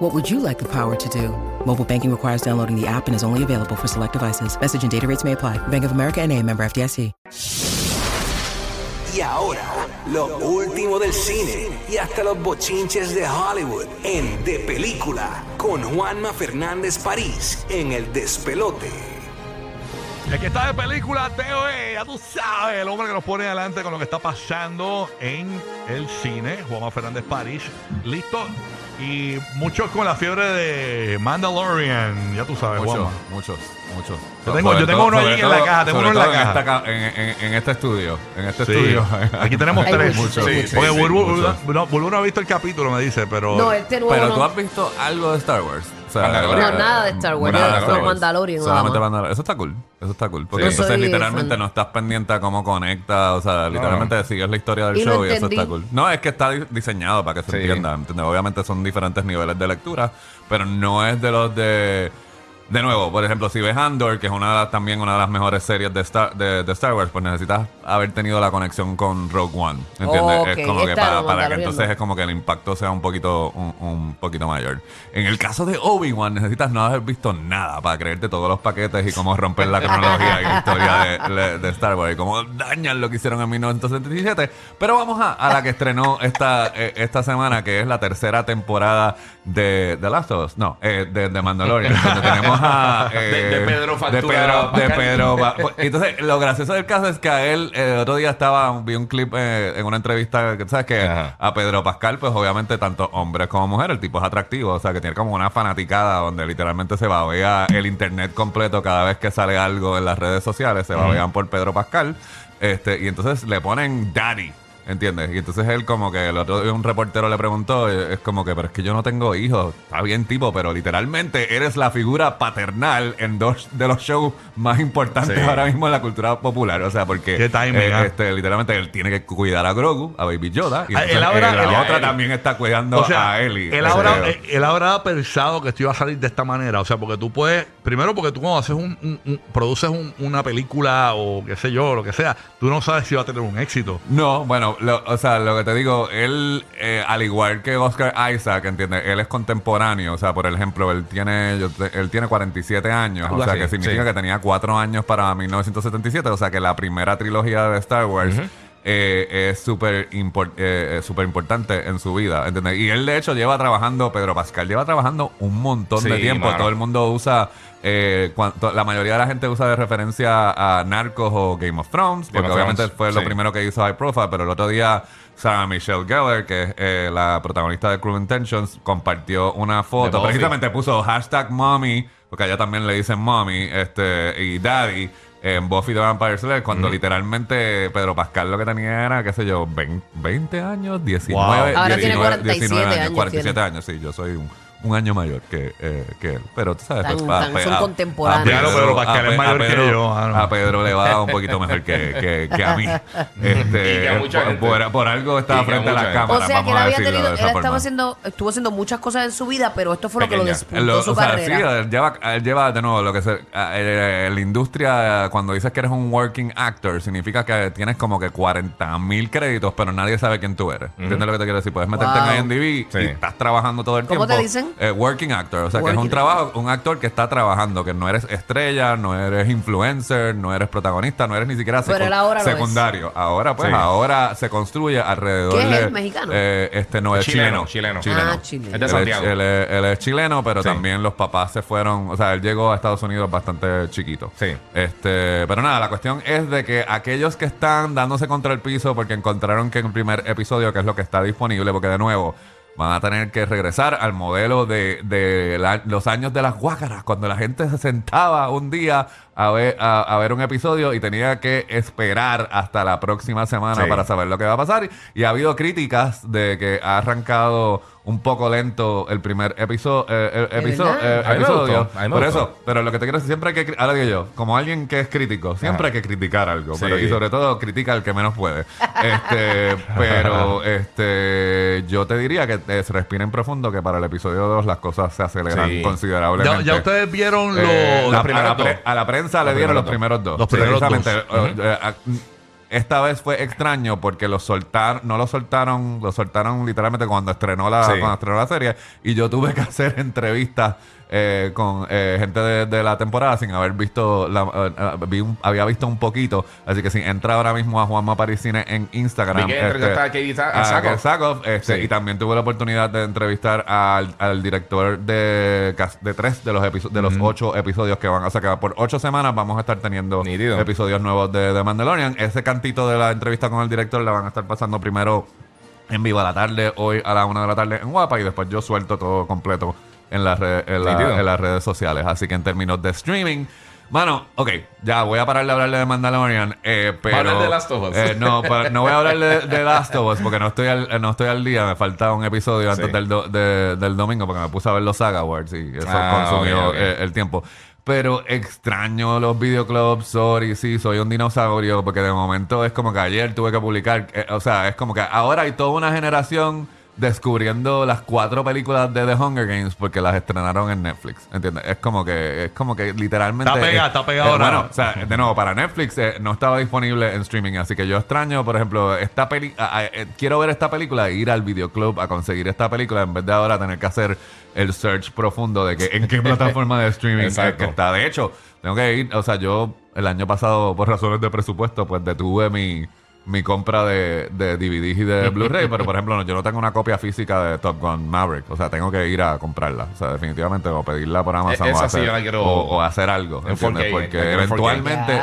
What would you like the power to do? Mobile banking requires downloading the app and is only available for select devices. Message and data rates may apply. Bank of America and a member FDIC. Y ahora, lo último del cine y hasta los bochinches de Hollywood en De Película con Juanma Fernández París en El Despelote. El que está de película, Teo, eh, ya tú sabes, el hombre que nos pone adelante con lo que está pasando en el cine, Juanma Fernández París, listo. Y muchos con la fiebre de Mandalorian, ya tú sabes, Muchos, Juanma. muchos, muchos. Yo tengo- Sobre yo tengo uno ahí en la caja, tengo uno en la caja. esta En, en- en este estudio. En este Sí. estudio. Aquí tenemos Hay tres. muchos, sí, sí, Porque sí, Bulbu, muchos. no, no ha visto el capítulo, me dice, pero. No, este nuevo Pero no. tú has visto algo de Star Wars. O sea, Mandalorian. No, nada de Star Wars, nada yo de solo Star Wars. Mandalorian, Solamente nada más. Mandalorian. Eso está cool. Eso está cool. Porque Sí. entonces Soy literalmente fan. no estás pendiente a cómo conecta. O sea, literalmente sigues la historia del Y lo show y eso entendí. está cool. No, es que está di- diseñado para que se Sí. entienda. ¿entiendes? Obviamente son diferentes niveles de lectura, pero no es de los de. De nuevo, por ejemplo, si ves Andor, que es una de las- también una de las mejores series de Star, de, de Star Wars, pues necesitas haber tenido la conexión con Rogue One. ¿Entiendes? Ok, es como que para, para que Mandalorian entonces es como que el impacto sea un poquito, un, un poquito mayor. En el caso de Obi-Wan, necesitas no haber visto nada para creerte todos los paquetes y cómo romper la cronología y la historia de, de- de Star Wars y cómo dañan lo que hicieron en 1977. Pero vamos a, a la que estrenó esta, eh, esta semana, que es la tercera temporada de The Last of Us. No, eh, de, de Mandalorian. donde tenemos eh, De- de Pedro de Factura Pedro, de. Pedro Ba- Entonces, lo gracioso del caso es que a él, el otro día estaba, vi un clip eh, en una entrevista, sabes que Ajá. a Pedro Pascal, pues obviamente tanto hombres como mujeres, el tipo es atractivo, o sea, que tiene como una fanaticada donde literalmente se babea el internet completo cada vez que sale algo en las redes sociales, se babean por Pedro Pascal, este, y entonces le ponen Daddy. ¿Entiendes? Y entonces él como que el otro día un reportero le preguntó, eh, es como que, pero es que yo no tengo hijos. Está bien tipo, pero literalmente eres la figura paternal en dos de los shows más importantes Sí. ahora mismo en la cultura popular. O sea, porque Qué timing, eh, ah. este, literalmente él tiene que cuidar a Grogu, a Baby Yoda, y Ah, entonces, él ahora- eh, la él- otra él- también está cuidando O sea, a Ellie. él ahora, eh, él ahora ha pensado que esto iba a salir de esta manera. O sea, porque tú puedes, primero porque tú cuando haces un, un- un- produces un- una película o qué sé yo, lo que sea, tú no sabes si va a tener un éxito. No, bueno, lo- o sea, lo que te digo, él, eh, al igual que Oscar Isaac, ¿entiendes? Él es contemporáneo, o sea, por ejemplo, él tiene, yo te- él tiene 47 años, Algo o sea, así, que significa sí. que tenía 4 años para 1977, o sea, que la primera trilogía de Star Wars eh, es súper eh, eh, súper importante en su vida, ¿entiendes? Y él, de hecho, lleva trabajando, Pedro Pascal lleva trabajando un montón de tiempo, mano. todo el mundo usa... eh, cuanto- la mayoría de la gente usa de referencia a Narcos o Game of Thrones, porque obviamente Thrones, fue lo primero que hizo High Profile, pero el otro día Sarah Michelle Gellar, que es eh, la protagonista de Cruel Intentions, compartió una foto, precisamente puso hashtag mommy, porque allá también le dicen mommy este, y daddy en Buffy the Vampire Slayer, cuando literalmente Pedro Pascal lo que tenía era, qué sé yo, 20, 20 años, 19, Ahora tiene 19, 47 19 años, 47 tiene. años, sí, yo soy un, un año mayor que, eh, que él. Pero tú sabes, Tan- pues, tan- son a- contemporáneos. a Claro, Pascal a es Pe- mayor a que Pedro- yo, ah, no. A Pedro le va un poquito mejor que, que, que a mí. Este, Y que a mucha por, gente. por- por algo estaba Y que a frente a mucha gente. cámaras. O sea que vamos él a había decirlo tenido, él esa estaba forma. haciendo, estuvo haciendo muchas cosas en su vida, pero esto fue lo que lo Pequeña. despuntó Lo- su o sea, carrera. sí, él lleva, él lleva de nuevo lo que se, eh, eh, la industria, eh, cuando dices que eres un working actor, significa que tienes como que 40 mil créditos, pero nadie sabe quién tú eres. ¿Entiendes lo que te quiero decir? Puedes meterte Wow. en IMDb Sí. y estás trabajando todo el ¿Cómo tiempo. te dicen? Eh, working actor, o sea, que es un trabajo, un actor que está trabajando, que no eres estrella, no eres influencer, no eres protagonista, no eres ni siquiera secu- ahora secundario. Ahora, pues, Sí. ahora se construye alrededor ¿Qué es de. él, mexicano? eh, este no es chileno. Chileno, chileno. Ah, chileno. Es de Él Santiago. él es, él es chileno, pero Sí. también los papás se fueron. O sea, él llegó a Estados Unidos bastante chiquito. Sí. Este, pero nada, la cuestión es de que aquellos que están dándose contra el piso porque encontraron que en el primer episodio, que es lo que está disponible, porque de nuevo. Van a tener que regresar al modelo de, de la- los años de las guácaras, cuando la gente se sentaba un día a ver, a, a ver un episodio y tenía que esperar hasta la próxima semana Sí. para saber lo que va a pasar. Y ha habido críticas de que ha arrancado un poco lento el primer episodio. el eh, mí me episodio. Por eso, pero lo que te quiero decir, siempre hay que. Ahora digo yo, como alguien que es crítico, siempre hay que criticar algo. Sí. Pero, y sobre todo, critica al que menos puede. Este, pero este, yo te diría que te, respiren profundo, que para el episodio 2 las cosas se aceleran Sí. considerablemente. Ya, ya ustedes vieron los, Eh, la- los a, primeros la dos. pre- a la prensa le dieron los primeros primeros dos. Los primeros dos. Esta vez fue extraño porque los soltaron, no lo soltaron, lo soltaron literalmente cuando estrenó la, Sí. cuando estrenó la serie y yo tuve que hacer entrevistas eh, con eh, gente de, de la temporada sin haber visto, la, eh, eh, vi un- había visto un poquito, así que si entra ahora mismo a Juanma Paricine en Instagram. Vi que entrevistaste a Katie Sa- a Sackhoff. Sackhoff, este, Sí. y también tuve la oportunidad de entrevistar al, al director de, tres de los de los ocho episodios que van a sacar. Por ocho semanas vamos a estar teniendo Nítido. episodios nuevos de, de Mandalorian. Ese cantito de la entrevista con el director la van a estar pasando primero en vivo a la tarde, hoy a la una de la tarde en Guapa, y después yo suelto todo completo en, las re- en, la- en las redes sociales. Así que en términos de streaming. Mano, ok, ya voy a parar de hablarle de Mandalorian, eh, pero... hablar de Last of Us? eh, no, pa- no voy a hablar de, de Last of Us porque no estoy al, no estoy al día. Me falta un episodio antes Sí. del, do- de- del domingo porque me puse a ver los Saga Awards y eso Ah, consumió ok, ok. eh, el tiempo. Pero extraño los videoclubs, sorry, sí, soy un dinosaurio porque de momento es como que ayer tuve que publicar, eh, o sea, es como que ahora hay toda una generación descubriendo las cuatro películas de The Hunger Games porque las estrenaron en Netflix, ¿entiendes? Es como que es como que literalmente Está pegada, eh, está pegada eh, ahora. bueno, o sea, de nuevo, para Netflix eh, no estaba disponible en streaming, así que yo extraño, por ejemplo, esta peli a- a- eh, quiero ver esta película e ir al videoclub a conseguir esta película en vez de ahora tener que hacer el search profundo de que en qué plataforma de streaming es que está. De hecho, tengo que ir, o sea, yo el año pasado, por razones de presupuesto, pues detuve mi, mi compra de, de DVDs y de Blu-ray, pero por ejemplo, no, yo no tengo una copia física de Top Gun Maverick, o sea, tengo que ir a comprarla, o sea, definitivamente, o pedirla por Amazon E- o sí hacer, yo la quiero o, o hacer algo, en ¿entiendes? 4K, Porque la quiero en 4K. eventualmente,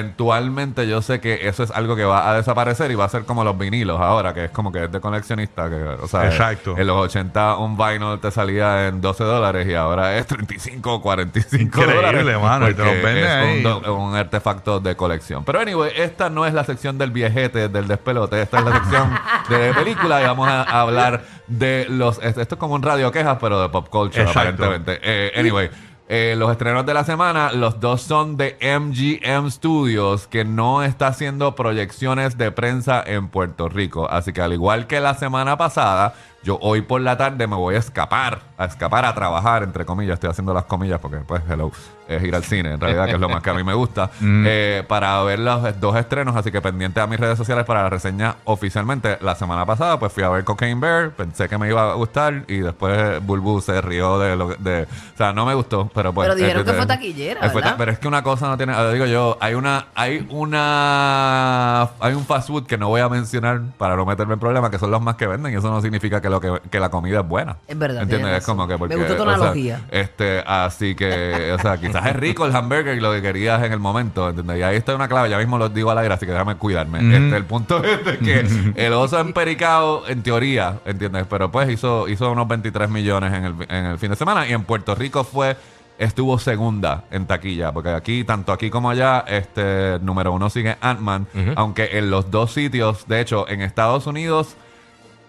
eventualmente yo sé que eso es algo que va a desaparecer y va a ser como los vinilos ahora, que es como que es de coleccionista, que, o sea, Exacto. en los 80 un vinyl te salía en 12 dólares y ahora es 35 o 45 Increíble, dólares. mano, y te los venden es ahí. un, un artefacto de colección. Pero anyway, esta no es la sección del viejete, del despelote, esta es la sección de película y vamos a, a hablar de los... Esto es como un radio quejas, pero de pop culture, Exacto. aparentemente. Eh, anyway. eh, los estrenos de la semana, los dos son de MGM Studios, que no está haciendo proyecciones de prensa en Puerto Rico. Así que al igual que la semana pasada, yo hoy por la tarde me voy a escapar, a escapar a trabajar, entre comillas, estoy haciendo las comillas porque pues hello, es ir al cine, en realidad, que es lo más que a mí me gusta, eh, para ver los dos estrenos, así que pendiente a mis redes sociales para la reseña oficialmente. La semana pasada pues fui a ver Cocaine Bear, pensé que me iba a gustar y después Bulbu se rió de lo que- de, o sea, no me gustó, pero pues... Pero dijeron que fue taquillera, eh, fue ta- ¿verdad? pero es que una cosa no tiene, digo yo, hay una, hay una, hay un fast food que no voy a mencionar para no meterme en problemas, que son los más que venden y eso no significa que lo que, que la comida es buena. Es verdad, ¿Entiendes? Es como que porque, Me gustó tu o sea, analogía. este, así que, o sea, quizás es rico el hamburger y lo que querías en el momento, ¿entiendes? Y ahí está una clave, ya mismo lo digo al aire, así que déjame cuidarme. Este, el punto es de que el oso empericado, en teoría, ¿entiendes? Pero pues hizo, hizo unos 23 millones en el, en el fin de semana y en Puerto Rico fue estuvo segunda en taquilla, porque aquí, tanto aquí como allá, este número uno sigue Ant-Man, aunque en los dos sitios, de hecho, en Estados Unidos,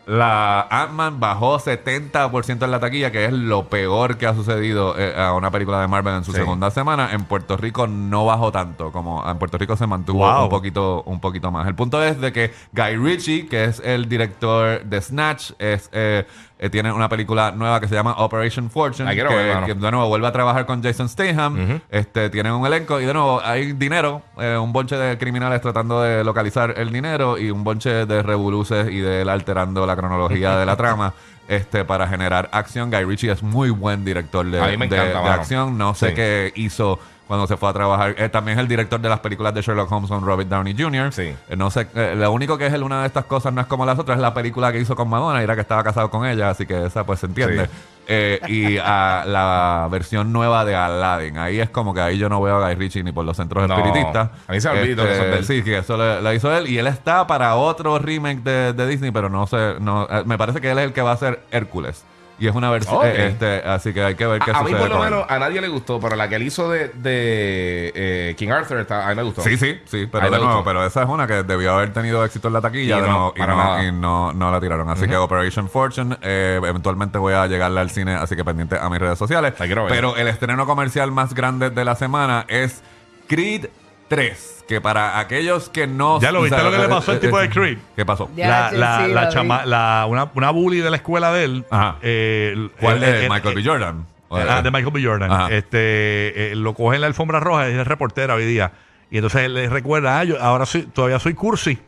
la Ant-Man bajó 70% en la taquilla, que es lo peor que ha sucedido eh, a una película de Marvel en su Sí. segunda semana. En Puerto Rico no bajó tanto, como en Puerto Rico se mantuvo Wow. un poquito, un poquito más. El punto es de que Guy Ritchie, que es el director de Snatch, es eh, eh, tiene una película nueva que se llama Operation Fortune, quiero que, ver, que de nuevo vuelve a trabajar con Jason Statham. este, tienen un elenco y de nuevo hay dinero, eh, un bonche de criminales tratando de localizar el dinero y un bonche de revoluces y de él alterando la cronología de la trama. Este, para generar acción, Guy Ritchie es muy buen director de, encanta, acción. No sé Sí. qué hizo cuando se fue a trabajar. Eh, también es el director de las películas de Sherlock Holmes con Robert Downey Jr. Sí. Eh, no sé, eh, lo único que es el- una de estas cosas no es como las otras, es la película que hizo con Madonna, era que estaba casado con ella, así que esa pues se entiende. Sí. Eh, y a la versión nueva de Aladdin, ahí es como que ahí yo no veo a Guy Ritchie ni por los centros No, espiritistas. a mí se olvidó que eso es de él. Sí, que eso la hizo él, y él está para otro remake de, de Disney, pero no sé, no, eh, me parece que él es el que va a hacer Hércules. Y es una versión. Ok. este, así que hay que ver qué A, a mí sucede. por lo menos a nadie le gustó, pero la que él hizo de, de eh, King Arthur está, a mí me gustó. Sí, sí, sí, pero de nuevo, pero esa es una que debió haber tenido éxito en la taquilla Y de no, y, no, y no, no la tiraron. Así que Operation Fortune, eh, eventualmente voy a llegarle al cine, así que pendiente a mis redes sociales. Pero el estreno comercial más grande de la semana es Creed 3, que para aquellos que no... ¿Ya lo viste o sea, lo que le pasó al eh, tipo eh, de Creed? ¿Qué pasó? Ya, la, sí, chama- la- una, una bully de la escuela de él. Ajá. eh, ¿Cuál eh, de eh, Michael eh, B. Jordan? ¿O de- Ah, de Michael B. Jordan. Ajá. Este, eh, lo coge en la alfombra roja, es reportera hoy día. Y entonces él le recuerda, ah, yo ahora soy, todavía soy cursi.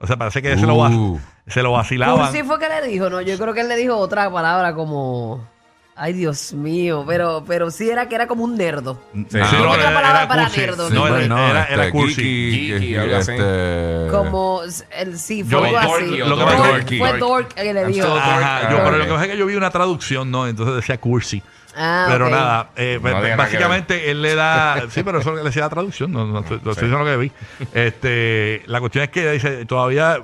O sea, parece que se, lo, va- Uh. se lo vacilaban. Cursi fue que le dijo, ¿no? Yo creo que él le dijo otra palabra como... Ay, Dios mío. Pero, pero sí era que era como un nerdo. Sí. Sí, Ah, no, era- palabra era para cursi. nerdo. Sí, No, pues era, no, era, este, era cursi. Geeky, Geeky, geeky, algo así. este- Como el sí, fue Dorky, algo así. Lo fue Dork que le dijo. Ajá, yo, pero lo que pasa es que yo vi una traducción, ¿no? Entonces decía cursi. Ah, pero nada, eh, No nada básicamente él le da. Sí, pero eso le decía la traducción, no, no, estoy- lo estoy diciendo lo que vi. Este, la cuestión es que dice, todavía.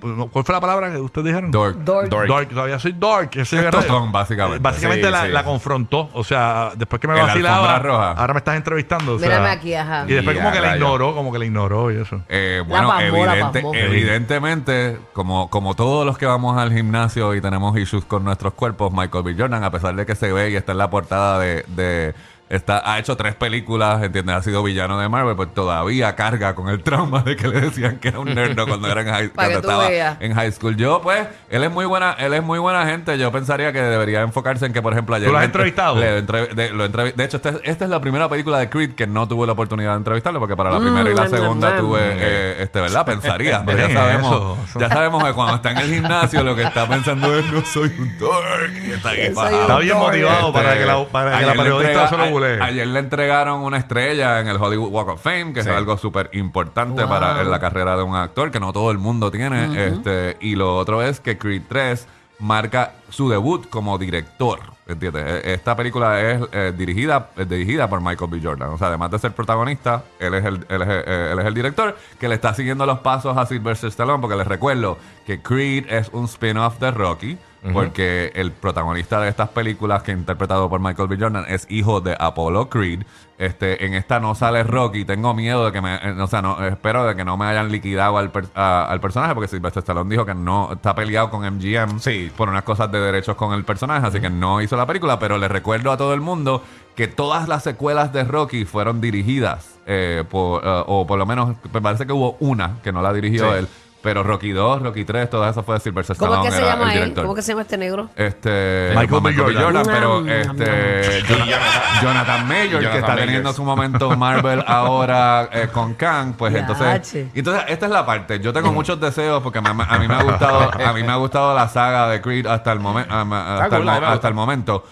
¿Cuál fue la palabra que ustedes dijeron? Dork. Dork. Dork. Dark, todavía soy dark. Ese Es era- tostón, básicamente. Básicamente Sí, la, sí. la confrontó. O sea, después que me vacilaba, roja. ahora me estás entrevistando. o sea, Mírame aquí, ajá. Y después Y como que la ignoró, como que la ignoró y eso. Eh, bueno, pasmó, evidente- evidentemente, como, como todos los que vamos al gimnasio y tenemos issues con nuestros cuerpos, Michael B. Jordan, a pesar de que se ve y está en la portada de... de- Está, ha hecho tres películas, ¿entiendes? Ha sido villano de Marvel, pues todavía carga con el trauma de que le decían que era un nerd cuando, era en high, cuando estaba veas. en high school. Yo, pues, él es muy buena, él es muy buena gente. Yo pensaría que debería enfocarse en que, por ejemplo, ayer. ¿Tú lo has entrevistado? le entre- de, lo de hecho, este es- esta es la primera película de Creed que no tuve la oportunidad de entrevistarlo, porque para la primera y la Mm, segunda mm, tuve, mm. eh, este, ¿verdad? Pensaría. pero ya Bien, sabemos, eso. ya sabemos que cuando está en el gimnasio lo que está pensando es no soy un dork. Está aquí Soy un Está bien dork. motivado Este, para que la, para que la periodista se lo bulee. Ayer le entregaron una estrella en el Hollywood Walk of Fame, que Sí. es algo súper importante Wow. para en la carrera de un actor, que no todo el mundo tiene. este Y lo otro es que Creed 3 marca su debut como director. ¿Entiendes? E- Esta película es eh, dirigida, es dirigida por Michael B. Jordan. O sea, además de ser protagonista, él es, el, él, es, eh, él es el director que le está siguiendo los pasos a Sylvester Stallone, porque les recuerdo que Creed es un spin-off de Rocky. Porque el protagonista de estas películas, que interpretado por Michael B. Jordan, es hijo de Apollo Creed. Este, en esta no sale Rocky. Tengo miedo de que me. eh, o sea, no, espero de que no me hayan liquidado al, per- a- al personaje. Porque Sylvester Stallone dijo que no está peleado con MGM Sí. por unas cosas de derechos con el personaje. Así que no hizo la película. Pero le recuerdo a todo el mundo que todas las secuelas de Rocky fueron dirigidas. eh, por, eh, o por lo menos, me parece que hubo una que no la dirigió Sí. él. Pero Rocky 2, Rocky 3, todo eso fue de ¿Cómo Stallone. es que se era llama el él? director. ¿Cómo que se llama este negro? Este Michael B. Jordan. pero Mm, este Jonathan, Jonathan Mayor, que Jonathan está Majors. teniendo su momento Marvel ahora eh, con Kang, pues entonces, Yache. entonces esta es la parte. Yo tengo muchos deseos porque me- a mí me ha gustado, a mí me ha gustado la saga de Creed hasta el momento, hasta, el, cool, a mí me mo- hasta el momento.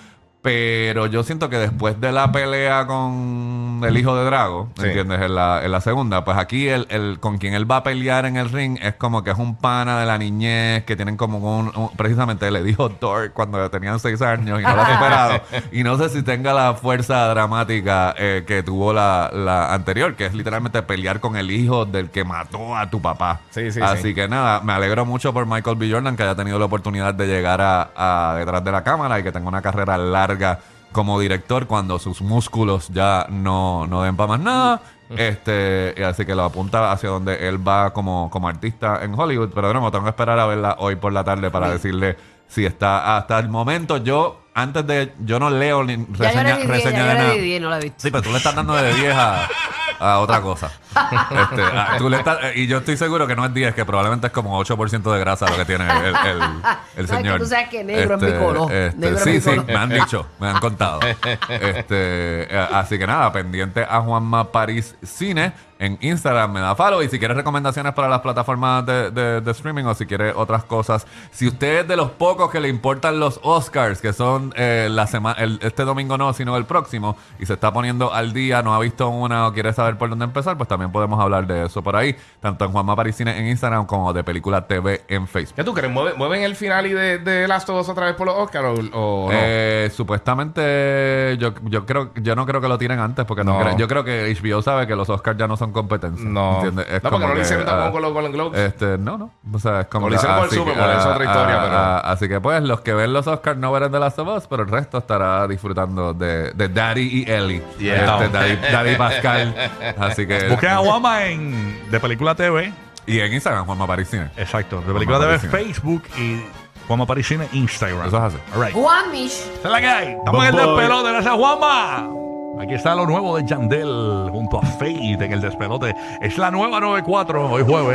Pero yo siento que después de la pelea con el hijo de Drago, Sí. ¿entiendes? En la, en la segunda, pues aquí el, el con quien él va a pelear en el ring es como que es un pana de la niñez que tienen como un, un- precisamente le dijo Thor cuando tenían seis años y no lo ha superado. y no sé si tenga la fuerza dramática eh, que tuvo la, la anterior, que es literalmente pelear con el hijo del que mató a tu papá. Sí, sí, Así sí. que nada, me alegro mucho por Michael B. Jordan que haya tenido la oportunidad de llegar a, a detrás de la cámara y que tenga una carrera larga como director cuando sus músculos ya no, no den para más nada. Este, y así que lo apunta hacia donde él va como, como artista en Hollywood. Pero no, tengo que esperar a verla hoy por la tarde para decirle si está hasta el momento. Yo, antes de. Yo no leo ni Ya yo reseña, le di 10, reseña ya de nada. le di 10, no la he visto. Sí, pero tú le estás dando de 10 a, a otra cosa. Este, a- tú le estás- y yo estoy seguro que no es 10, que probablemente es como 8% de grasa lo que tiene el, el, el- el No, es que señor. tú sabes que negro es mi color. este, Negro es sí, mi sí, color. me han dicho, me han contado. Este, eh, así que nada, pendiente a Juanma París Cine en Instagram, me da follow. Y si quieres recomendaciones para las plataformas de, de- de streaming o si quieres otras cosas, si usted es de los pocos que le importan los Oscars, que son eh, la semana, este domingo no, sino el próximo, y se está poniendo al día, no ha visto una o quiere saber por dónde empezar, pues también también podemos hablar de eso por ahí, tanto en Juanma Parisine en Instagram como de Película TV en Facebook. ¿Qué tú crees? ¿Mueven, mueven el final y de, de Last of Us otra vez por los Oscars o, o no? Eh, supuestamente yo, yo creo yo no creo que lo tienen antes porque no, No. creo- yo creo que HBO sabe que los Oscars ya no son competencia No. ¿entiendes? Es No, porque no lo que, hicieron tampoco ah, con los Golden Globes. este no no o sea es como lo hicieron con el así Super que, Bowl, es otra historia, pero- así que pues los que ven los Oscars no verán de Last of Us pero el resto estará disfrutando de, de Daddy y Ellie Yeah. Este, Daddy, Daddy y Pascal así que Busquen a Juanma en de película TV. y en Instagram Juanma Parisine Exacto. De película Juanma TV. Facebook y Juanma Parisine Instagram. Eso es así. All right. Juan Mish. Esa es la que hay. Estamos en el despelote. Gracias, Juanma. Aquí está lo nuevo de Yandel junto a Fade en el despelote. Es la nueva 94, hoy jueves.